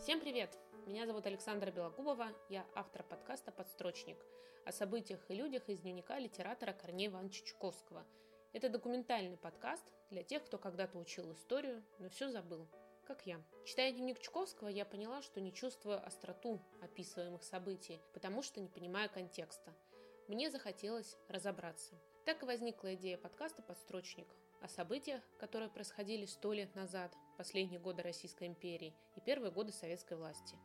Всем привет! Меня зовут Александра Белогубова, я автор подкаста «Подстрочник» о событиях и людях из дневника литератора Корнея Ивановича Чуковского. Это документальный подкаст для тех, кто когда-то учил историю, но все забыл, как я. Читая дневник Чуковского, я поняла, что не чувствую остроту описываемых событий, потому что не понимаю контекста. Мне захотелось разобраться. Так и возникла идея подкаста «Подстрочник», о событиях, которые происходили сто лет назад, последние годы Российской империи и первые годы советской власти,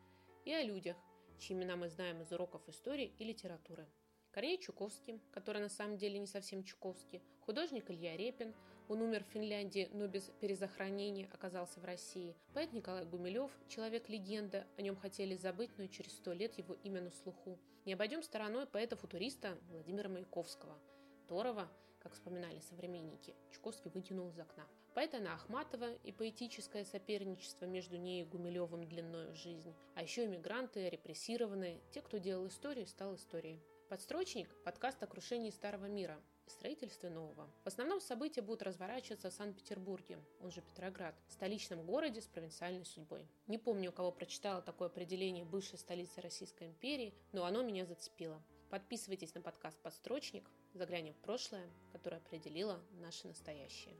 и о людях, чьи имена мы знаем из уроков истории и литературы. Корней Чуковский, который на самом деле не совсем Чуковский, художник Илья Репин, он умер в Финляндии, но без перезахоронения оказался в России, поэт Николай Гумилев, человек-легенда, о нем хотели забыть, но через сто лет его имя на слуху. Не обойдем стороной поэта-футуриста Владимира Маяковского – которого, как вспоминали современники, Чуковский вытянул из окна. Поэт Анна Ахматова и поэтическое соперничество между ней и Гумилевым длинную жизнь, а еще иммигранты, репрессированные, те, кто делал историю, стал историей. Подстрочник – подкаст о крушении старого мира и строительстве нового. В основном события будут разворачиваться в Санкт-Петербурге, он же Петроград, столичном городе с провинциальной судьбой. Не помню, у кого прочитала такое определение бывшей столицы Российской империи, но оно меня зацепило. Подписывайтесь на подкаст «Подстрочник», заглянем в прошлое, которое определило наше настоящее.